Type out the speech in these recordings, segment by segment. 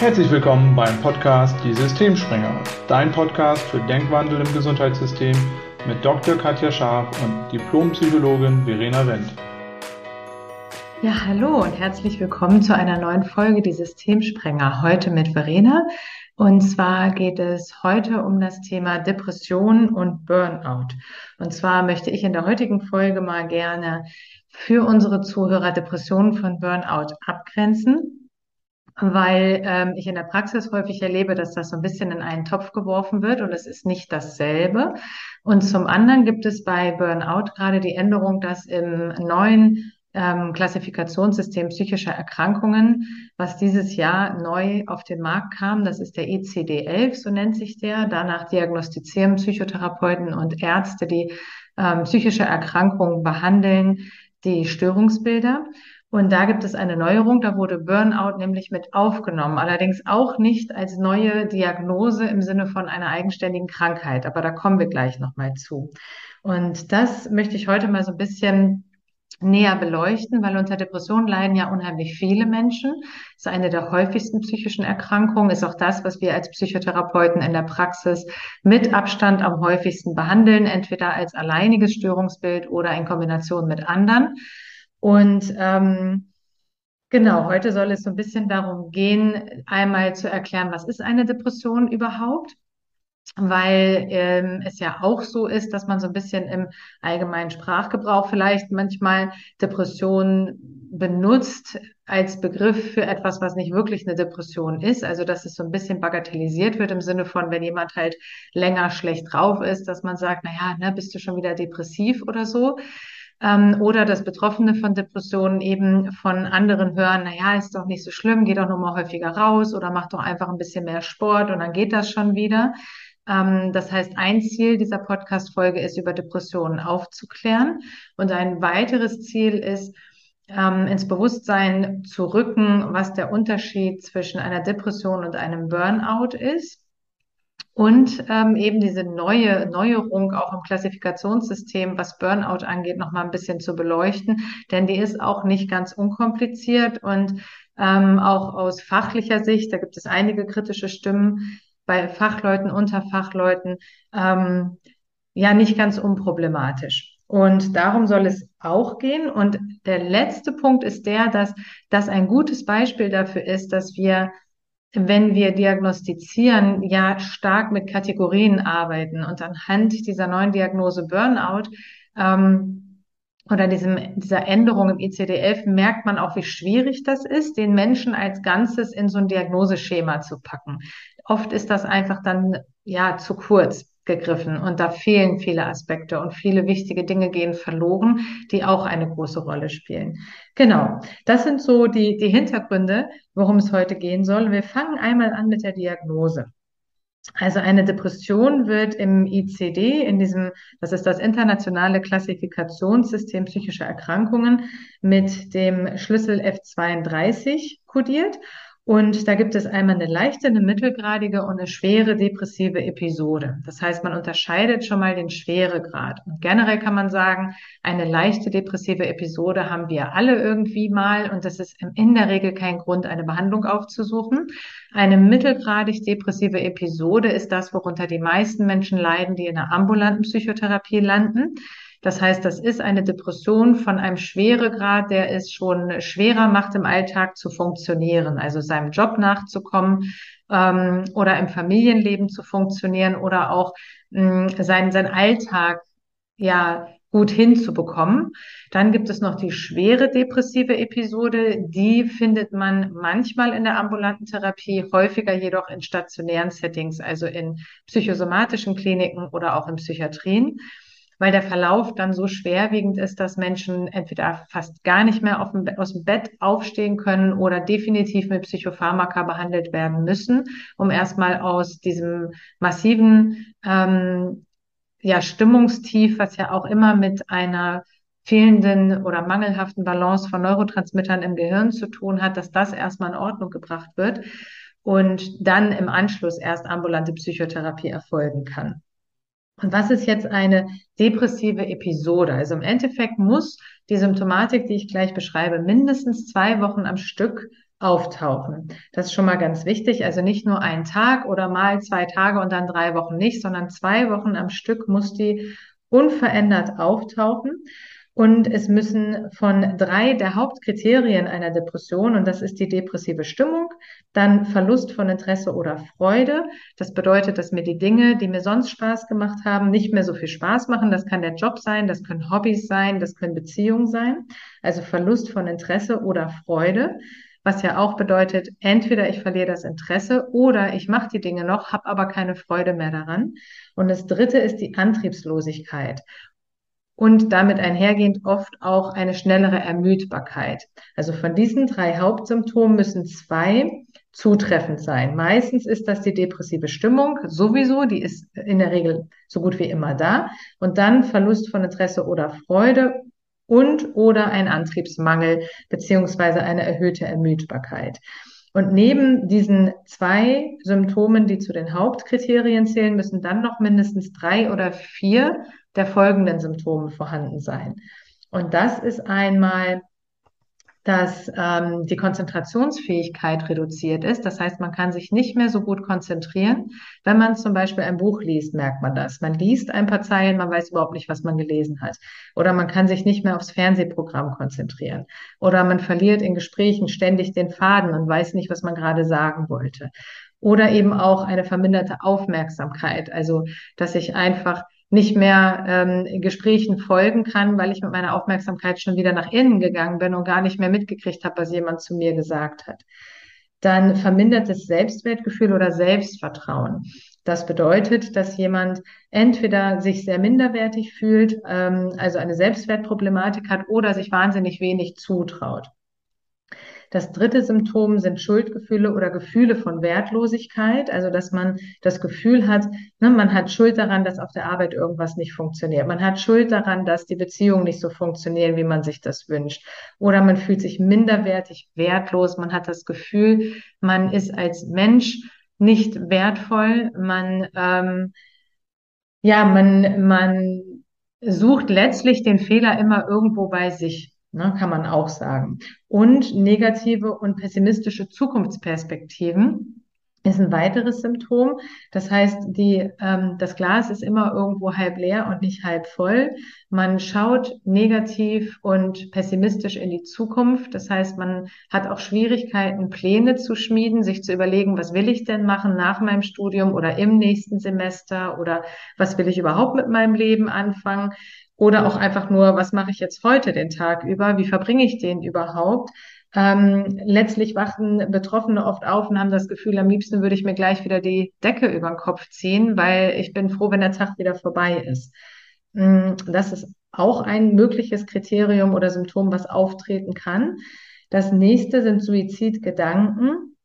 Herzlich willkommen beim Podcast Die Systemspringer, dein Podcast für Denkwandel im Gesundheitssystem mit Dr. Katja Scharf und Diplompsychologin Verena Wendt. Ja, hallo und herzlich willkommen zu einer neuen Folge Die Systemsprenger. Heute mit Verena. Und zwar geht es heute um das Thema Depression und Burnout. Und zwar möchte ich in der heutigen Folge mal gerne für unsere Zuhörer Depressionen von Burnout abgrenzen weil ähm, ich in der Praxis häufig erlebe, dass das so ein bisschen in einen Topf geworfen wird und es ist nicht dasselbe. Und zum anderen gibt es bei Burnout gerade die Änderung, dass im neuen ähm, Klassifikationssystem psychischer Erkrankungen, was dieses Jahr neu auf den Markt kam, das ist der ICD-11, so nennt sich der. Danach diagnostizieren Psychotherapeuten und Ärzte, die ähm, psychische Erkrankungen behandeln, die Störungsbilder. Und da gibt es eine Neuerung, da wurde Burnout nämlich mit aufgenommen, allerdings auch nicht als neue Diagnose im Sinne von einer eigenständigen Krankheit, aber da kommen wir gleich nochmal zu. Und das möchte ich heute mal so ein bisschen näher beleuchten, weil unter Depressionen leiden ja unheimlich viele Menschen. Das ist eine der häufigsten psychischen Erkrankungen, ist auch das, was wir als Psychotherapeuten in der Praxis mit Abstand am häufigsten behandeln, entweder als alleiniges Störungsbild oder in Kombination mit anderen. Und ähm, genau, heute soll es so ein bisschen darum gehen, einmal zu erklären, was ist eine Depression überhaupt? Weil ähm, es ja auch so ist, dass man so ein bisschen im allgemeinen Sprachgebrauch vielleicht manchmal Depression benutzt als Begriff für etwas, was nicht wirklich eine Depression ist. Also dass es so ein bisschen bagatellisiert wird im Sinne von, wenn jemand halt länger schlecht drauf ist, dass man sagt, na ja, ne, bist du schon wieder depressiv oder so ähm, oder dass Betroffene von Depressionen eben von anderen hören, na ja, ist doch nicht so schlimm, geh doch nur mal häufiger raus oder mach doch einfach ein bisschen mehr Sport und dann geht das schon wieder. Ähm, das heißt, ein Ziel dieser Podcast-Folge ist, über Depressionen aufzuklären und ein weiteres Ziel ist, ähm, ins Bewusstsein zu rücken, was der Unterschied zwischen einer Depression und einem Burnout ist und ähm, eben diese neue Neuerung auch im Klassifikationssystem, was Burnout angeht, noch mal ein bisschen zu beleuchten, denn die ist auch nicht ganz unkompliziert und ähm, auch aus fachlicher Sicht, da gibt es einige kritische Stimmen bei Fachleuten, unter Fachleuten, ähm, ja nicht ganz unproblematisch. Und darum soll es auch gehen. Und der letzte Punkt ist der, dass das ein gutes Beispiel dafür ist, dass wir wenn wir diagnostizieren, ja stark mit Kategorien arbeiten und anhand dieser neuen Diagnose Burnout ähm, oder diesem, dieser Änderung im ICD-11 merkt man auch, wie schwierig das ist, den Menschen als Ganzes in so ein Diagnoseschema zu packen. Oft ist das einfach dann ja zu kurz gegriffen und da fehlen viele Aspekte und viele wichtige Dinge gehen verloren, die auch eine große Rolle spielen. Genau, das sind so die, die Hintergründe, worum es heute gehen soll. Wir fangen einmal an mit der Diagnose. Also eine Depression wird im ICD, in diesem, das ist das internationale Klassifikationssystem psychischer Erkrankungen, mit dem Schlüssel F32 kodiert. Und da gibt es einmal eine leichte, eine mittelgradige und eine schwere depressive Episode. Das heißt, man unterscheidet schon mal den Schweregrad. Und generell kann man sagen, eine leichte depressive Episode haben wir alle irgendwie mal und das ist in der Regel kein Grund, eine Behandlung aufzusuchen. Eine mittelgradig depressive Episode ist das, worunter die meisten Menschen leiden, die in der ambulanten Psychotherapie landen. Das heißt, das ist eine Depression von einem Schweregrad, der es schon schwerer macht, im Alltag zu funktionieren, also seinem Job nachzukommen ähm, oder im Familienleben zu funktionieren oder auch mh, sein, sein Alltag ja gut hinzubekommen. Dann gibt es noch die schwere depressive Episode. Die findet man manchmal in der ambulanten Therapie, häufiger jedoch in stationären Settings, also in psychosomatischen Kliniken oder auch in Psychiatrien weil der Verlauf dann so schwerwiegend ist, dass Menschen entweder fast gar nicht mehr dem, aus dem Bett aufstehen können oder definitiv mit Psychopharmaka behandelt werden müssen, um erstmal aus diesem massiven ähm, ja, Stimmungstief, was ja auch immer mit einer fehlenden oder mangelhaften Balance von Neurotransmittern im Gehirn zu tun hat, dass das erstmal in Ordnung gebracht wird und dann im Anschluss erst ambulante Psychotherapie erfolgen kann. Und was ist jetzt eine depressive Episode? Also im Endeffekt muss die Symptomatik, die ich gleich beschreibe, mindestens zwei Wochen am Stück auftauchen. Das ist schon mal ganz wichtig. Also nicht nur ein Tag oder mal zwei Tage und dann drei Wochen nicht, sondern zwei Wochen am Stück muss die unverändert auftauchen. Und es müssen von drei der Hauptkriterien einer Depression, und das ist die depressive Stimmung, dann Verlust von Interesse oder Freude. Das bedeutet, dass mir die Dinge, die mir sonst Spaß gemacht haben, nicht mehr so viel Spaß machen. Das kann der Job sein, das können Hobbys sein, das können Beziehungen sein. Also Verlust von Interesse oder Freude was ja auch bedeutet, entweder ich verliere das Interesse oder ich mache die Dinge noch, habe aber keine Freude mehr daran. Und das Dritte ist die Antriebslosigkeit und damit einhergehend oft auch eine schnellere Ermüdbarkeit. Also von diesen drei Hauptsymptomen müssen zwei zutreffend sein. Meistens ist das die depressive Stimmung sowieso, die ist in der Regel so gut wie immer da. Und dann Verlust von Interesse oder Freude und oder ein Antriebsmangel beziehungsweise eine erhöhte Ermüdbarkeit. Und neben diesen zwei Symptomen, die zu den Hauptkriterien zählen, müssen dann noch mindestens drei oder vier der folgenden Symptome vorhanden sein. Und das ist einmal dass ähm, die Konzentrationsfähigkeit reduziert ist. Das heißt, man kann sich nicht mehr so gut konzentrieren. Wenn man zum Beispiel ein Buch liest, merkt man das. Man liest ein paar Zeilen, man weiß überhaupt nicht, was man gelesen hat. Oder man kann sich nicht mehr aufs Fernsehprogramm konzentrieren. Oder man verliert in Gesprächen ständig den Faden und weiß nicht, was man gerade sagen wollte. Oder eben auch eine verminderte Aufmerksamkeit. Also, dass ich einfach nicht mehr ähm, Gesprächen folgen kann, weil ich mit meiner Aufmerksamkeit schon wieder nach innen gegangen bin und gar nicht mehr mitgekriegt habe, was jemand zu mir gesagt hat. Dann vermindertes Selbstwertgefühl oder Selbstvertrauen. Das bedeutet, dass jemand entweder sich sehr minderwertig fühlt, ähm, also eine Selbstwertproblematik hat oder sich wahnsinnig wenig zutraut. Das dritte Symptom sind Schuldgefühle oder Gefühle von Wertlosigkeit, also dass man das Gefühl hat, ne, man hat Schuld daran, dass auf der Arbeit irgendwas nicht funktioniert. Man hat Schuld daran, dass die Beziehungen nicht so funktionieren, wie man sich das wünscht. Oder man fühlt sich minderwertig, wertlos. Man hat das Gefühl, man ist als Mensch nicht wertvoll. Man, ähm, ja, man, man sucht letztlich den Fehler immer irgendwo bei sich ne, kann man auch sagen. Und negative und pessimistische Zukunftsperspektiven ist ein weiteres Symptom. Das heißt, die, ähm, das Glas ist immer irgendwo halb leer und nicht halb voll. Man schaut negativ und pessimistisch in die Zukunft. Das heißt, man hat auch Schwierigkeiten, Pläne zu schmieden, sich zu überlegen, was will ich denn machen nach meinem Studium oder im nächsten Semester oder was will ich überhaupt mit meinem Leben anfangen. Oder auch einfach nur, was mache ich jetzt heute den Tag über? Wie verbringe ich den überhaupt? Ähm, letztlich wachen Betroffene oft auf und haben das Gefühl, am liebsten würde ich mir gleich wieder die Decke über den Kopf ziehen, weil ich bin froh, wenn der Tag wieder vorbei ist. Mm, das ist auch ein mögliches Kriterium oder Symptom, was auftreten kann. Das nächste sind Suizidgedanken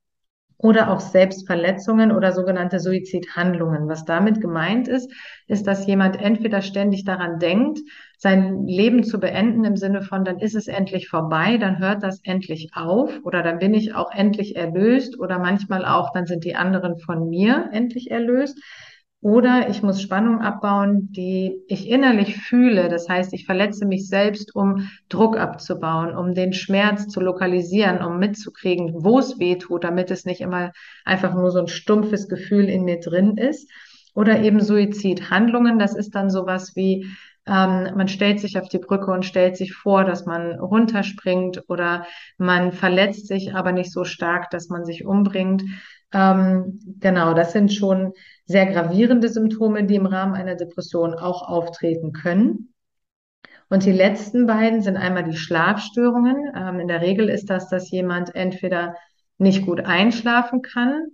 oder auch Selbstverletzungen oder sogenannte Suizidhandlungen. Was damit gemeint ist, ist, dass jemand entweder ständig daran denkt, sein Leben zu beenden im Sinne von, dann ist es endlich vorbei, dann hört das endlich auf oder dann bin ich auch endlich erlöst oder manchmal auch, dann sind die anderen von mir endlich erlöst. Oder ich muss Spannung abbauen, die ich innerlich fühle. Das heißt, ich verletze mich selbst, um Druck abzubauen, um den Schmerz zu lokalisieren, um mitzukriegen, wo es weh tut, damit es nicht immer einfach nur so ein stumpfes Gefühl in mir drin ist. Oder eben Suizidhandlungen. Das ist dann sowas wie, ähm, man stellt sich auf die Brücke und stellt sich vor, dass man runterspringt oder man verletzt sich aber nicht so stark, dass man sich umbringt. Ähm, genau, das sind schon sehr gravierende Symptome, die im Rahmen einer Depression auch auftreten können. Und die letzten beiden sind einmal die Schlafstörungen. Ähm, in der Regel ist das, dass jemand entweder nicht gut einschlafen kann,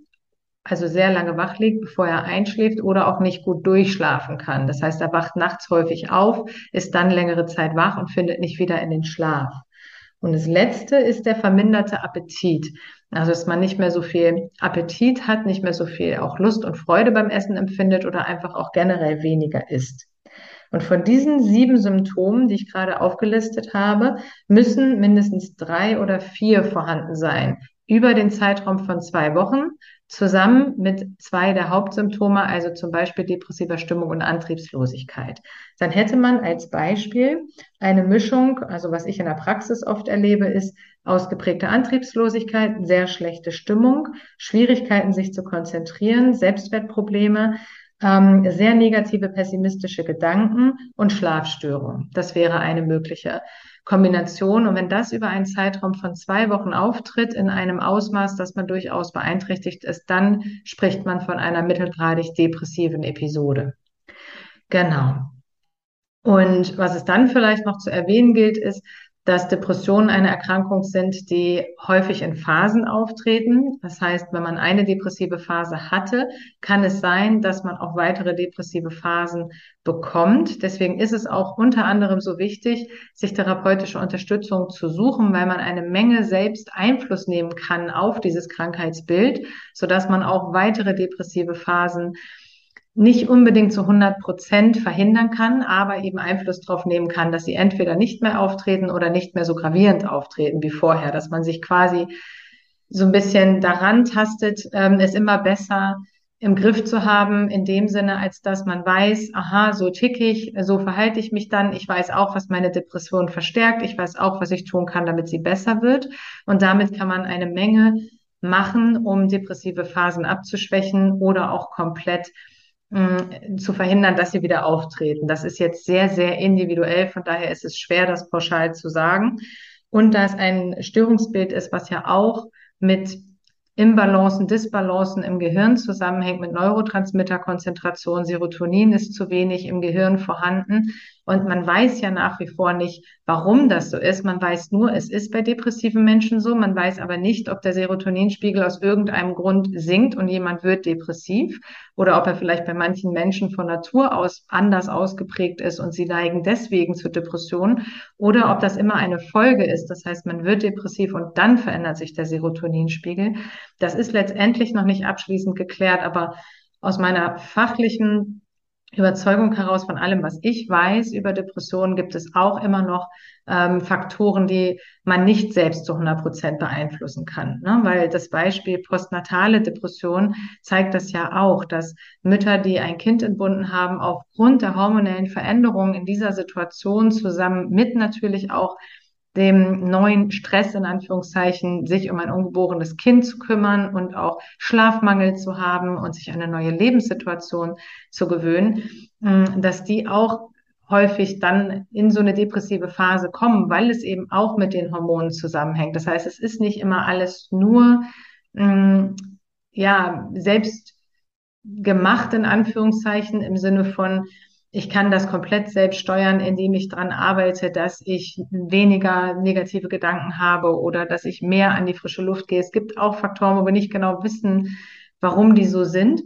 also sehr lange wach liegt, bevor er einschläft oder auch nicht gut durchschlafen kann. Das heißt, er wacht nachts häufig auf, ist dann längere Zeit wach und findet nicht wieder in den Schlaf. Und das letzte ist der verminderte Appetit. Also, dass man nicht mehr so viel Appetit hat, nicht mehr so viel auch Lust und Freude beim Essen empfindet oder einfach auch generell weniger isst. Und von diesen sieben Symptomen, die ich gerade aufgelistet habe, müssen mindestens drei oder vier vorhanden sein über den Zeitraum von zwei Wochen zusammen mit zwei der Hauptsymptome, also zum Beispiel depressiver Stimmung und Antriebslosigkeit. Dann hätte man als Beispiel eine Mischung, also was ich in der Praxis oft erlebe, ist ausgeprägte Antriebslosigkeit, sehr schlechte Stimmung, Schwierigkeiten, sich zu konzentrieren, Selbstwertprobleme, ähm, sehr negative pessimistische Gedanken und Schlafstörungen. Das wäre eine mögliche Kombination. Und wenn das über einen Zeitraum von zwei Wochen auftritt, in einem Ausmaß, dass man durchaus beeinträchtigt ist, dann spricht man von einer mittelgradig depressiven Episode. Genau. Und was es dann vielleicht noch zu erwähnen gilt, ist, dass Depressionen eine Erkrankung sind, die häufig in Phasen auftreten. Das heißt, wenn man eine depressive Phase hatte, kann es sein, dass man auch weitere depressive Phasen bekommt. Deswegen ist es auch unter anderem so wichtig, sich therapeutische Unterstützung zu suchen, weil man eine Menge selbst Einfluss nehmen kann auf dieses Krankheitsbild, sodass man auch weitere depressive Phasen nicht unbedingt zu 100 Prozent verhindern kann, aber eben Einfluss darauf nehmen kann, dass sie entweder nicht mehr auftreten oder nicht mehr so gravierend auftreten wie vorher, dass man sich quasi so ein bisschen daran tastet, ähm, es immer besser im Griff zu haben, in dem Sinne, als dass man weiß, aha, so tick ich, so verhalte ich mich dann. Ich weiß auch, was meine Depression verstärkt. Ich weiß auch, was ich tun kann, damit sie besser wird. Und damit kann man eine Menge machen, um depressive Phasen abzuschwächen oder auch komplett zu verhindern, dass sie wieder auftreten. Das ist jetzt sehr, sehr individuell, von daher ist es schwer, das pauschal zu sagen. Und da es ein Störungsbild ist, was ja auch mit Imbalancen, Disbalancen im Gehirn zusammenhängt mit Neurotransmitterkonzentration. Serotonin ist zu wenig im Gehirn vorhanden. Und man weiß ja nach wie vor nicht, warum das so ist. Man weiß nur, es ist bei depressiven Menschen so. Man weiß aber nicht, ob der Serotoninspiegel aus irgendeinem Grund sinkt und jemand wird depressiv oder ob er vielleicht bei manchen Menschen von Natur aus anders ausgeprägt ist und sie neigen deswegen zu Depressionen oder ob das immer eine Folge ist. Das heißt, man wird depressiv und dann verändert sich der Serotoninspiegel. Das ist letztendlich noch nicht abschließend geklärt, aber aus meiner fachlichen Überzeugung heraus von allem, was ich weiß über Depressionen, gibt es auch immer noch ähm, Faktoren, die man nicht selbst zu 100 Prozent beeinflussen kann. Ne? Weil das Beispiel postnatale Depression zeigt das ja auch, dass Mütter, die ein Kind entbunden haben, aufgrund der hormonellen Veränderungen in dieser Situation zusammen mit natürlich auch dem neuen Stress in Anführungszeichen, sich um ein ungeborenes Kind zu kümmern und auch Schlafmangel zu haben und sich eine neue Lebenssituation zu gewöhnen, mm, dass die auch häufig dann in so eine depressive Phase kommen, weil es eben auch mit den Hormonen zusammenhängt. Das heißt, es ist nicht immer alles nur mm, ja selbst gemacht in Anführungszeichen im Sinne von ich kann das komplett selbst steuern, indem ich daran arbeite, dass ich weniger negative Gedanken habe oder dass ich mehr an die frische Luft gehe. Es gibt auch Faktoren, wo wir nicht genau wissen, warum die so sind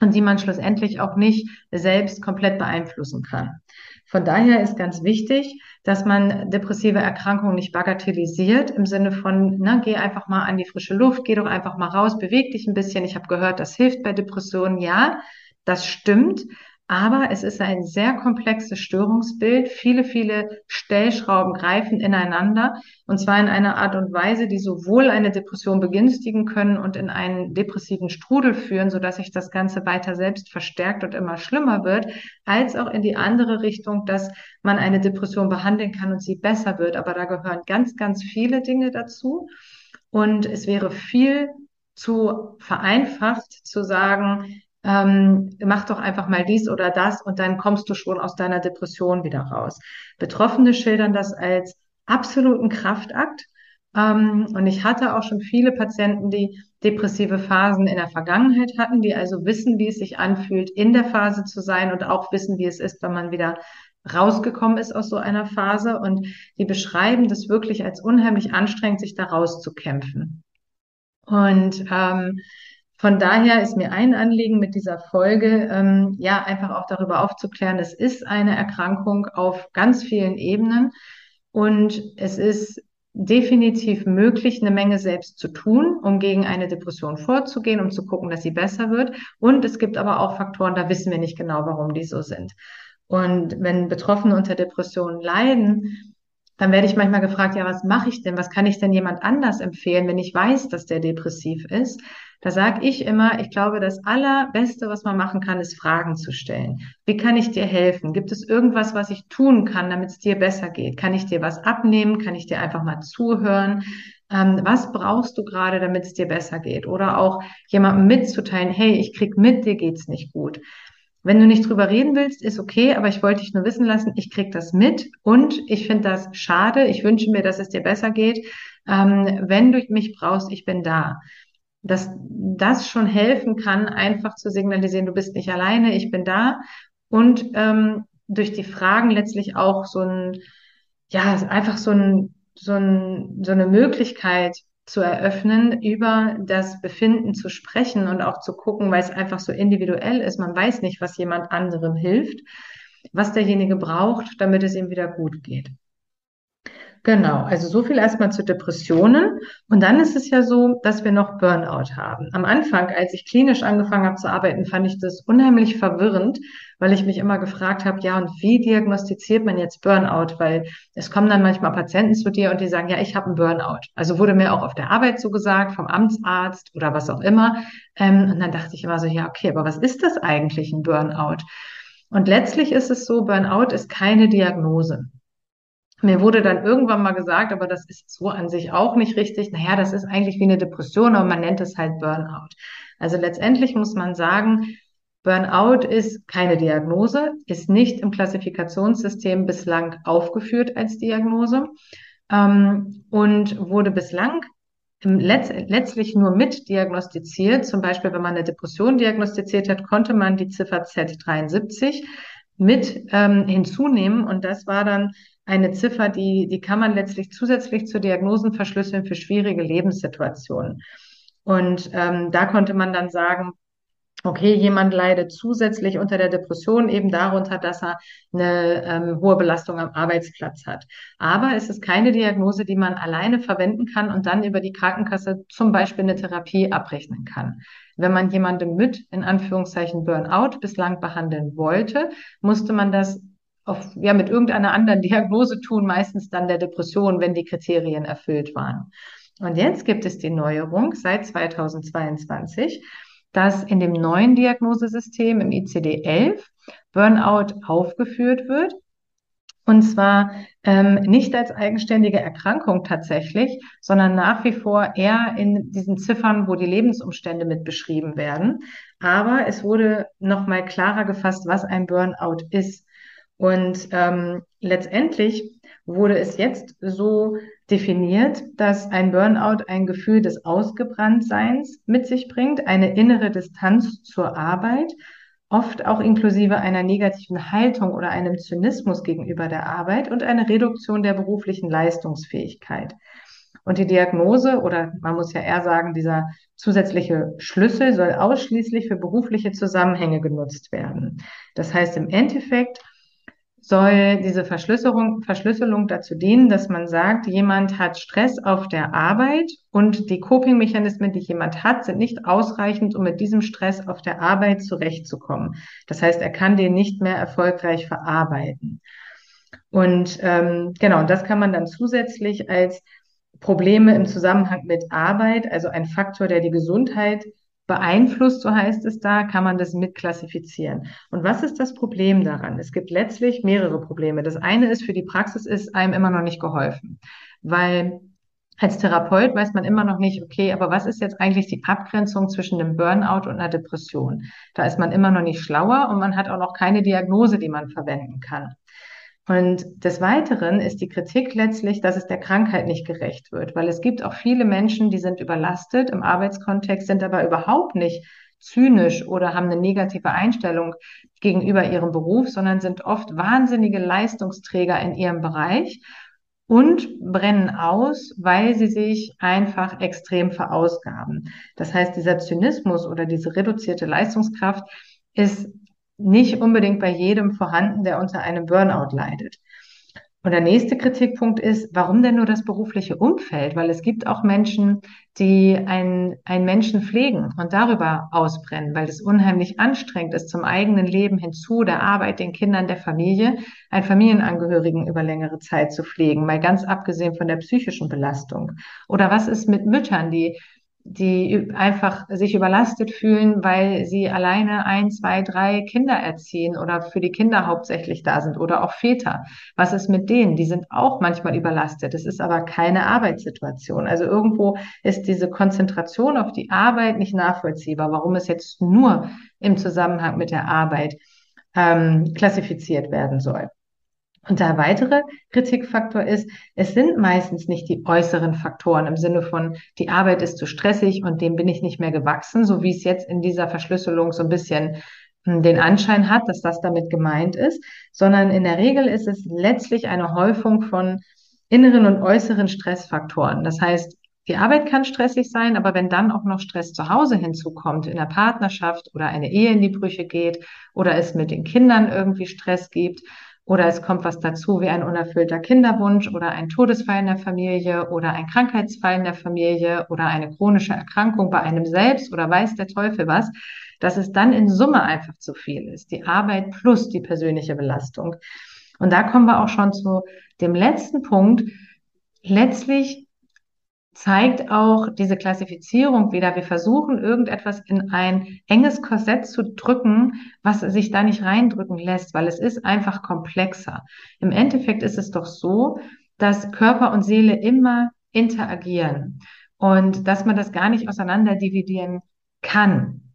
und die man schlussendlich auch nicht selbst komplett beeinflussen kann. Von daher ist ganz wichtig, dass man depressive Erkrankungen nicht bagatellisiert im Sinne von, na, geh einfach mal an die frische Luft, geh doch einfach mal raus, beweg dich ein bisschen. Ich habe gehört, das hilft bei Depressionen. Ja, das stimmt. Aber es ist ein sehr komplexes Störungsbild. Viele, viele Stellschrauben greifen ineinander und zwar in einer Art und Weise, die sowohl eine Depression begünstigen können und in einen depressiven Strudel führen, sodass sich das Ganze weiter selbst verstärkt und immer schlimmer wird, als auch in die andere Richtung, dass man eine Depression behandeln kann und sie besser wird. Aber da gehören ganz, ganz viele Dinge dazu. Und es wäre viel zu vereinfacht zu sagen, ähm, mach doch einfach mal dies oder das und dann kommst du schon aus deiner Depression wieder raus. Betroffene schildern das als absoluten Kraftakt. Ähm, und ich hatte auch schon viele Patienten, die depressive Phasen in der Vergangenheit hatten, die also wissen, wie es sich anfühlt, in der Phase zu sein und auch wissen, wie es ist, wenn man wieder rausgekommen ist aus so einer Phase. Und die beschreiben das wirklich als unheimlich anstrengend, sich da rauszukämpfen. Und ähm, von daher ist mir ein Anliegen mit dieser Folge, ähm, ja, einfach auch darüber aufzuklären, es ist eine Erkrankung auf ganz vielen Ebenen und es ist definitiv möglich, eine Menge selbst zu tun, um gegen eine Depression vorzugehen, um zu gucken, dass sie besser wird. Und es gibt aber auch Faktoren, da wissen wir nicht genau, warum die so sind. Und wenn Betroffene unter Depressionen leiden, dann werde ich manchmal gefragt, ja, was mache ich denn? Was kann ich denn jemand anders empfehlen, wenn ich weiß, dass der depressiv ist? Da sage ich immer, ich glaube, das Allerbeste, was man machen kann, ist Fragen zu stellen. Wie kann ich dir helfen? Gibt es irgendwas, was ich tun kann, damit es dir besser geht? Kann ich dir was abnehmen? Kann ich dir einfach mal zuhören? Ähm, was brauchst du gerade, damit es dir besser geht? Oder auch jemandem mitzuteilen, hey, ich krieg mit, dir geht's nicht gut. Wenn du nicht drüber reden willst, ist okay, aber ich wollte dich nur wissen lassen, ich krieg das mit und ich finde das schade. Ich wünsche mir, dass es dir besser geht. Ähm, wenn du mich brauchst, ich bin da dass das schon helfen kann, einfach zu signalisieren, du bist nicht alleine, ich bin da. Und ähm, durch die Fragen letztlich auch so ein, ja, einfach so ein, so ein, so eine Möglichkeit zu eröffnen, über das Befinden zu sprechen und auch zu gucken, weil es einfach so individuell ist. Man weiß nicht, was jemand anderem hilft, was derjenige braucht, damit es ihm wieder gut geht. Genau, also so viel erstmal zu Depressionen. Und dann ist es ja so, dass wir noch Burnout haben. Am Anfang, als ich klinisch angefangen habe zu arbeiten, fand ich das unheimlich verwirrend, weil ich mich immer gefragt habe, ja, und wie diagnostiziert man jetzt Burnout? Weil es kommen dann manchmal Patienten zu dir und die sagen, ja, ich habe einen Burnout. Also wurde mir auch auf der Arbeit so gesagt, vom Amtsarzt oder was auch immer. Ähm, und dann dachte ich immer so, ja, okay, aber was ist das eigentlich, ein Burnout? Und letztlich ist es so, Burnout ist keine Diagnose. Mir wurde dann irgendwann mal gesagt, aber das ist so an sich auch nicht richtig. Naja, das ist eigentlich wie eine Depression, aber man nennt es halt Burnout. Also letztendlich muss man sagen, Burnout ist keine Diagnose, ist nicht im Klassifikationssystem bislang aufgeführt als Diagnose ähm, und wurde bislang Letz letztlich nur mit diagnostiziert. Zum Beispiel, wenn man eine Depression diagnostiziert hat, konnte man die Ziffer Z73 mit ähm, hinzunehmen und das war dann eine Ziffer, die, die kann man letztlich zusätzlich zur Diagnosen verschlüsseln für schwierige Lebenssituationen. Und ähm, da konnte man dann sagen, okay, jemand leidet zusätzlich unter der Depression eben darunter, dass er eine ähm, hohe Belastung am Arbeitsplatz hat. Aber es ist keine Diagnose, die man alleine verwenden kann und dann über die Krankenkasse zum Beispiel eine Therapie abrechnen kann. Wenn man jemanden mit, in Anführungszeichen, Burnout bislang behandeln wollte, musste man das auf, ja, mit irgendeiner anderen Diagnose tun, meistens dann der Depression, wenn die Kriterien erfüllt waren. Und jetzt gibt es die Neuerung seit 2022, dass in dem neuen Diagnosesystem im ICD-11 Burnout aufgeführt wird. Und zwar ähm, nicht als eigenständige Erkrankung tatsächlich, sondern nach wie vor eher in diesen Ziffern, wo die Lebensumstände mit beschrieben werden. Aber es wurde nochmal klarer gefasst, was ein Burnout ist. Und ähm, letztendlich wurde es jetzt so definiert, dass ein Burnout ein Gefühl des Ausgebranntseins mit sich bringt, eine innere Distanz zur Arbeit, oft auch inklusive einer negativen Haltung oder einem Zynismus gegenüber der Arbeit und eine Reduktion der beruflichen Leistungsfähigkeit. Und die Diagnose oder man muss ja eher sagen, dieser zusätzliche Schlüssel soll ausschließlich für berufliche Zusammenhänge genutzt werden. Das heißt im Endeffekt, soll diese Verschlüsselung, Verschlüsselung dazu dienen, dass man sagt, jemand hat Stress auf der Arbeit und die Coping-Mechanismen, die jemand hat, sind nicht ausreichend, um mit diesem Stress auf der Arbeit zurechtzukommen. Das heißt, er kann den nicht mehr erfolgreich verarbeiten. Und ähm, genau, das kann man dann zusätzlich als Probleme im Zusammenhang mit Arbeit, also ein Faktor, der die Gesundheit beeinflusst, so heißt es da, kann man das mitklassifizieren. Und was ist das Problem daran? Es gibt letztlich mehrere Probleme. Das eine ist, für die Praxis ist einem immer noch nicht geholfen, weil als Therapeut weiß man immer noch nicht, okay, aber was ist jetzt eigentlich die Abgrenzung zwischen dem Burnout und einer Depression? Da ist man immer noch nicht schlauer und man hat auch noch keine Diagnose, die man verwenden kann. Und des Weiteren ist die Kritik letztlich, dass es der Krankheit nicht gerecht wird, weil es gibt auch viele Menschen, die sind überlastet im Arbeitskontext, sind aber überhaupt nicht zynisch oder haben eine negative Einstellung gegenüber ihrem Beruf, sondern sind oft wahnsinnige Leistungsträger in ihrem Bereich und brennen aus, weil sie sich einfach extrem verausgaben. Das heißt, dieser Zynismus oder diese reduzierte Leistungskraft ist nicht unbedingt bei jedem vorhanden, der unter einem Burnout leidet. Und der nächste Kritikpunkt ist, warum denn nur das berufliche Umfeld? Weil es gibt auch Menschen, die einen, einen Menschen pflegen und darüber ausbrennen, weil es unheimlich anstrengend ist, zum eigenen Leben hinzu, der Arbeit, den Kindern, der Familie, einen Familienangehörigen über längere Zeit zu pflegen, mal ganz abgesehen von der psychischen Belastung. Oder was ist mit Müttern, die die einfach sich überlastet fühlen, weil sie alleine ein, zwei, drei Kinder erziehen oder für die Kinder hauptsächlich da sind oder auch Väter. Was ist mit denen? Die sind auch manchmal überlastet. Es ist aber keine Arbeitssituation. Also irgendwo ist diese Konzentration auf die Arbeit nicht nachvollziehbar, warum es jetzt nur im Zusammenhang mit der Arbeit ähm, klassifiziert werden soll. Und der weitere Kritikfaktor ist, es sind meistens nicht die äußeren Faktoren im Sinne von, die Arbeit ist zu stressig und dem bin ich nicht mehr gewachsen, so wie es jetzt in dieser Verschlüsselung so ein bisschen hm, den Anschein hat, dass das damit gemeint ist, sondern in der Regel ist es letztlich eine Häufung von inneren und äußeren Stressfaktoren. Das heißt, die Arbeit kann stressig sein, aber wenn dann auch noch Stress zu Hause hinzukommt, in der Partnerschaft oder eine Ehe in die Brüche geht oder es mit den Kindern irgendwie Stress gibt, oder es kommt was dazu wie ein unerfüllter Kinderwunsch oder ein Todesfall in der Familie oder ein Krankheitsfall in der Familie oder eine chronische Erkrankung bei einem selbst oder weiß der Teufel was, dass es dann in Summe einfach zu viel ist. Die Arbeit plus die persönliche Belastung. Und da kommen wir auch schon zu dem letzten Punkt. Letztlich zeigt auch diese Klassifizierung wieder, wir versuchen irgendetwas in ein enges Korsett zu drücken, was sich da nicht reindrücken lässt, weil es ist einfach komplexer. Im Endeffekt ist es doch so, dass Körper und Seele immer interagieren und dass man das gar nicht auseinander dividieren kann.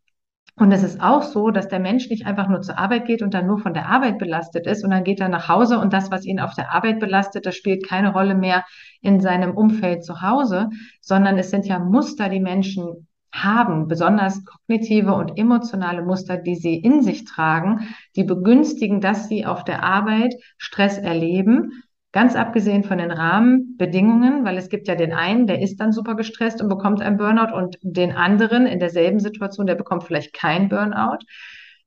Und es ist auch so, dass der Mensch nicht einfach nur zur Arbeit geht und dann nur von der Arbeit belastet ist und dann geht er nach Hause und das, was ihn auf der Arbeit belastet, das spielt keine Rolle mehr in seinem Umfeld zu Hause, sondern es sind ja Muster, die Menschen haben, besonders kognitive und emotionale Muster, die sie in sich tragen, die begünstigen, dass sie auf der Arbeit Stress erleben Ganz abgesehen von den Rahmenbedingungen, weil es gibt ja den einen, der ist dann super gestresst und bekommt ein Burnout und den anderen in derselben Situation, der bekommt vielleicht kein Burnout.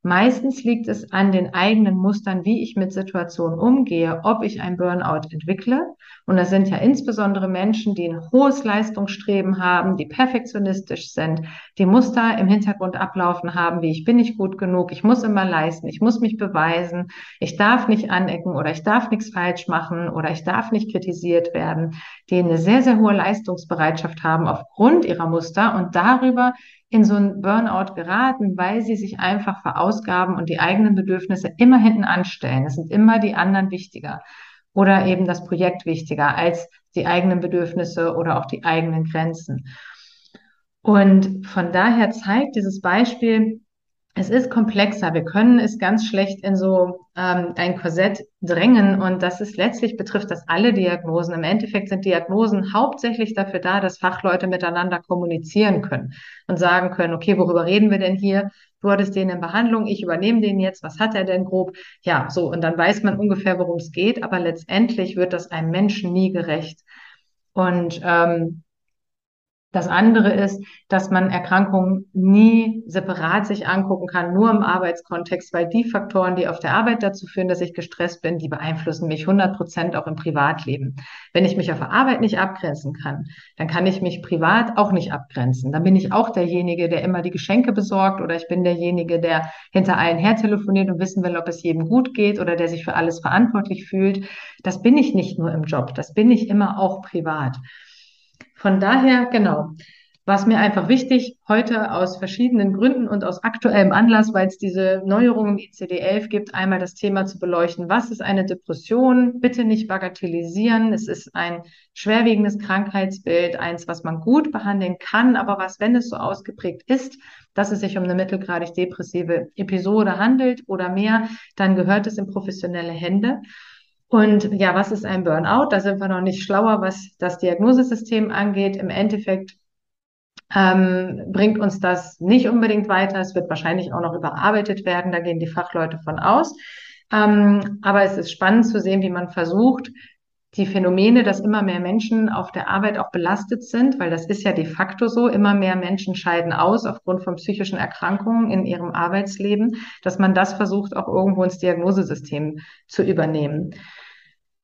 Meistens liegt es an den eigenen Mustern, wie ich mit Situationen umgehe, ob ich ein Burnout entwickle. Und das sind ja insbesondere Menschen, die ein hohes Leistungsstreben haben, die perfektionistisch sind, die Muster im Hintergrund ablaufen haben, wie ich bin nicht gut genug, ich muss immer leisten, ich muss mich beweisen, ich darf nicht anecken oder ich darf nichts falsch machen oder ich darf nicht kritisiert werden, die eine sehr, sehr hohe Leistungsbereitschaft haben aufgrund ihrer Muster und darüber in so ein Burnout geraten, weil sie sich einfach verausgaben und die eigenen Bedürfnisse immer hinten anstellen. Es sind immer die anderen wichtiger oder eben das Projekt wichtiger als die eigenen Bedürfnisse oder auch die eigenen Grenzen. Und von daher zeigt dieses Beispiel, es ist komplexer. Wir können es ganz schlecht in so ähm, ein Korsett drängen und das ist letztlich betrifft das alle Diagnosen. Im Endeffekt sind Diagnosen hauptsächlich dafür da, dass Fachleute miteinander kommunizieren können und sagen können, okay, worüber reden wir denn hier? Du hattest den in Behandlung, ich übernehme den jetzt, was hat er denn grob? Ja, so, und dann weiß man ungefähr, worum es geht, aber letztendlich wird das einem Menschen nie gerecht. Und ähm, das andere ist, dass man Erkrankungen nie separat sich angucken kann, nur im Arbeitskontext, weil die Faktoren, die auf der Arbeit dazu führen, dass ich gestresst bin, die beeinflussen mich 100 Prozent auch im Privatleben. Wenn ich mich auf der Arbeit nicht abgrenzen kann, dann kann ich mich privat auch nicht abgrenzen. Dann bin ich auch derjenige, der immer die Geschenke besorgt oder ich bin derjenige, der hinter allen her telefoniert und wissen will, ob es jedem gut geht oder der sich für alles verantwortlich fühlt. Das bin ich nicht nur im Job, das bin ich immer auch privat. Von daher, genau, war es mir einfach wichtig, heute aus verschiedenen Gründen und aus aktuellem Anlass, weil es diese Neuerung im ICD-11 gibt, einmal das Thema zu beleuchten. Was ist eine Depression? Bitte nicht bagatellisieren. Es ist ein schwerwiegendes Krankheitsbild, eins, was man gut behandeln kann, aber was, wenn es so ausgeprägt ist, dass es sich um eine mittelgradig depressive Episode handelt oder mehr, dann gehört es in professionelle Hände. Und ja, was ist ein Burnout? Da sind wir noch nicht schlauer, was das Diagnosesystem angeht. Im Endeffekt ähm, bringt uns das nicht unbedingt weiter. Es wird wahrscheinlich auch noch überarbeitet werden. Da gehen die Fachleute von aus. Ähm, aber es ist spannend zu sehen, wie man versucht, die Phänomene, dass immer mehr Menschen auf der Arbeit auch belastet sind, weil das ist ja de facto so, immer mehr Menschen scheiden aus aufgrund von psychischen Erkrankungen in ihrem Arbeitsleben, dass man das versucht, auch irgendwo ins Diagnosesystem zu übernehmen.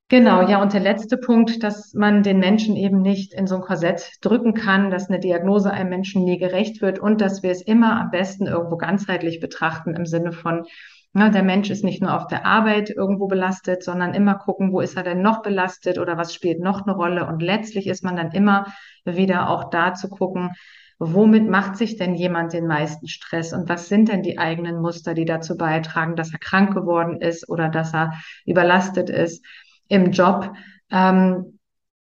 Genau, ja, und der letzte Punkt, dass man den Menschen eben nicht in so ein Korsett drücken kann, dass eine Diagnose einem Menschen nie gerecht wird und dass wir es immer am besten irgendwo ganzheitlich betrachten im Sinne von, na, der Mensch ist nicht nur auf der Arbeit irgendwo belastet, sondern immer gucken, wo ist er denn noch belastet oder was spielt noch eine Rolle. Und letztlich ist man dann immer wieder auch da zu gucken, womit macht sich denn jemand den meisten Stress und was sind denn die eigenen Muster, die dazu beitragen, dass er krank geworden ist oder dass er überlastet ist im Job. Ähm,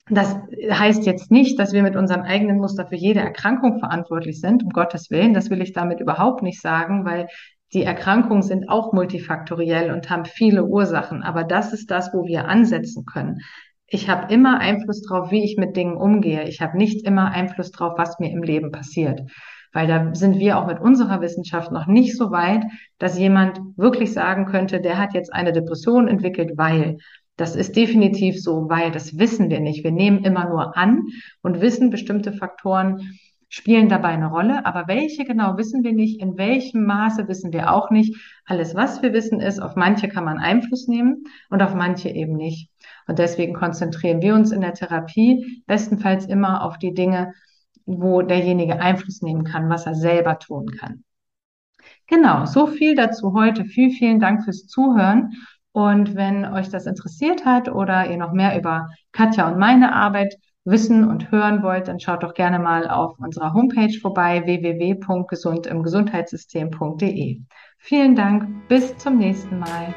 das heißt jetzt nicht, dass wir mit unserem eigenen Muster für jede Erkrankung verantwortlich sind, um Gottes Willen. Das will ich damit überhaupt nicht sagen, weil die Erkrankungen sind auch multifaktoriell und haben viele Ursachen. Aber das ist das, wo wir ansetzen können. Ich habe immer Einfluss drauf, wie ich mit Dingen umgehe. Ich habe nicht immer Einfluss drauf, was mir im Leben passiert. Weil da sind wir auch mit unserer Wissenschaft noch nicht so weit, dass jemand wirklich sagen könnte, der hat jetzt eine Depression entwickelt, weil das ist definitiv so, weil das wissen wir nicht. Wir nehmen immer nur an und wissen, bestimmte Faktoren spielen dabei eine Rolle, aber welche genau wissen wir nicht, in welchem Maße wissen wir auch nicht. Alles, was wir wissen, ist, auf manche kann man Einfluss nehmen und auf manche eben nicht. Und deswegen konzentrieren wir uns in der Therapie bestenfalls immer auf die Dinge, wo derjenige Einfluss nehmen kann, was er selber tun kann. Genau, so viel dazu heute. Vielen, vielen Dank fürs Zuhören. Und wenn euch das interessiert hat oder ihr noch mehr über Katja und meine Arbeit wissen und hören wollt, dann schaut doch gerne mal auf unserer Homepage vorbei www.gesundimgesundheitssystem.de. Vielen Dank, bis zum nächsten Mal.